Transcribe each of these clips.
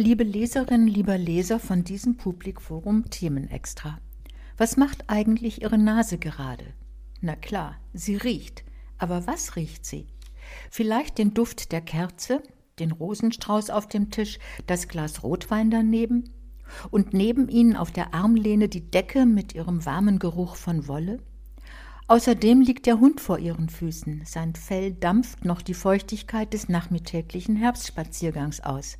Liebe Leserinnen, lieber Leser von diesem Publikforum Themenextra. Was macht eigentlich Ihre Nase gerade? Na klar, sie riecht. Aber was riecht sie? Vielleicht den Duft der Kerze, den Rosenstrauß auf dem Tisch, das Glas Rotwein daneben? Und neben ihnen auf der Armlehne die Decke mit ihrem warmen Geruch von Wolle? Außerdem liegt der Hund vor ihren Füßen. Sein Fell dampft noch die Feuchtigkeit des nachmittäglichen Herbstspaziergangs aus.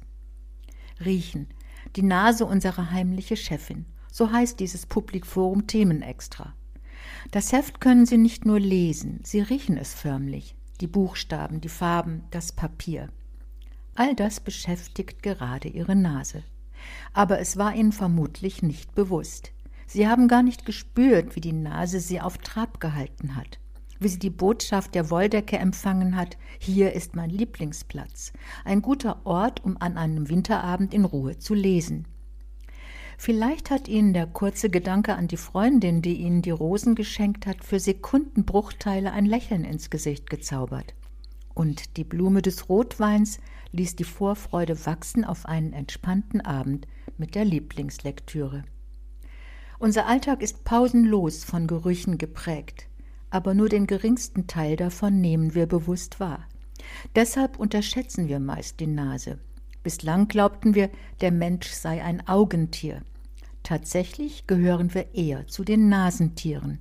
Riechen. Die Nase unserer heimliche Chefin. So heißt dieses Publikforum Themenextra. Das Heft können Sie nicht nur lesen, Sie riechen es förmlich. Die Buchstaben, die Farben, das Papier. All das beschäftigt gerade Ihre Nase. Aber es war Ihnen vermutlich nicht bewusst. Sie haben gar nicht gespürt, wie die Nase Sie auf Trab gehalten hat wie sie die Botschaft der Wolldecke empfangen hat, hier ist mein Lieblingsplatz, ein guter Ort, um an einem Winterabend in Ruhe zu lesen. Vielleicht hat Ihnen der kurze Gedanke an die Freundin, die Ihnen die Rosen geschenkt hat, für Sekundenbruchteile ein Lächeln ins Gesicht gezaubert. Und die Blume des Rotweins ließ die Vorfreude wachsen auf einen entspannten Abend mit der Lieblingslektüre. Unser Alltag ist pausenlos von Gerüchen geprägt aber nur den geringsten Teil davon nehmen wir bewusst wahr. Deshalb unterschätzen wir meist die Nase. Bislang glaubten wir, der Mensch sei ein Augentier. Tatsächlich gehören wir eher zu den Nasentieren.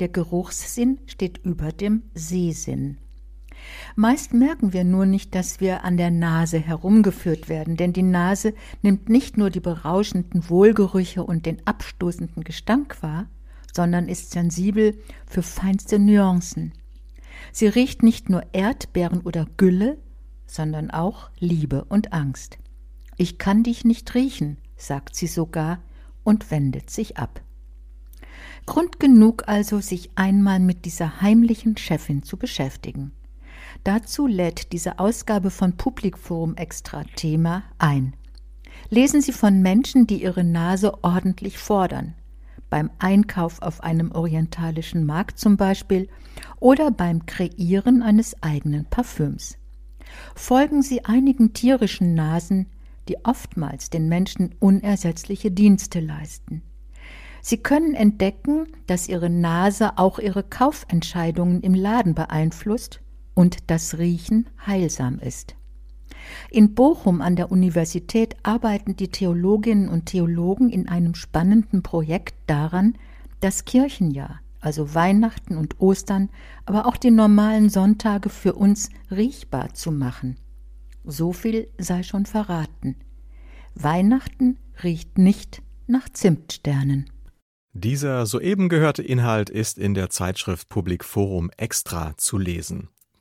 Der Geruchssinn steht über dem Sehsinn. Meist merken wir nur nicht, dass wir an der Nase herumgeführt werden, denn die Nase nimmt nicht nur die berauschenden Wohlgerüche und den abstoßenden Gestank wahr, sondern ist sensibel für feinste Nuancen. Sie riecht nicht nur Erdbeeren oder Gülle, sondern auch Liebe und Angst. Ich kann dich nicht riechen, sagt sie sogar und wendet sich ab. Grund genug also, sich einmal mit dieser heimlichen Chefin zu beschäftigen. Dazu lädt diese Ausgabe von Publikforum Extra Thema ein. Lesen Sie von Menschen, die ihre Nase ordentlich fordern, beim Einkauf auf einem orientalischen Markt zum Beispiel oder beim Kreieren eines eigenen Parfüms. Folgen Sie einigen tierischen Nasen, die oftmals den Menschen unersetzliche Dienste leisten. Sie können entdecken, dass Ihre Nase auch Ihre Kaufentscheidungen im Laden beeinflusst und das Riechen heilsam ist. In Bochum an der Universität arbeiten die Theologinnen und Theologen in einem spannenden Projekt daran, das Kirchenjahr, also Weihnachten und Ostern, aber auch die normalen Sonntage für uns riechbar zu machen. So viel sei schon verraten. Weihnachten riecht nicht nach Zimtsternen. Dieser soeben gehörte Inhalt ist in der Zeitschrift Public Forum Extra zu lesen.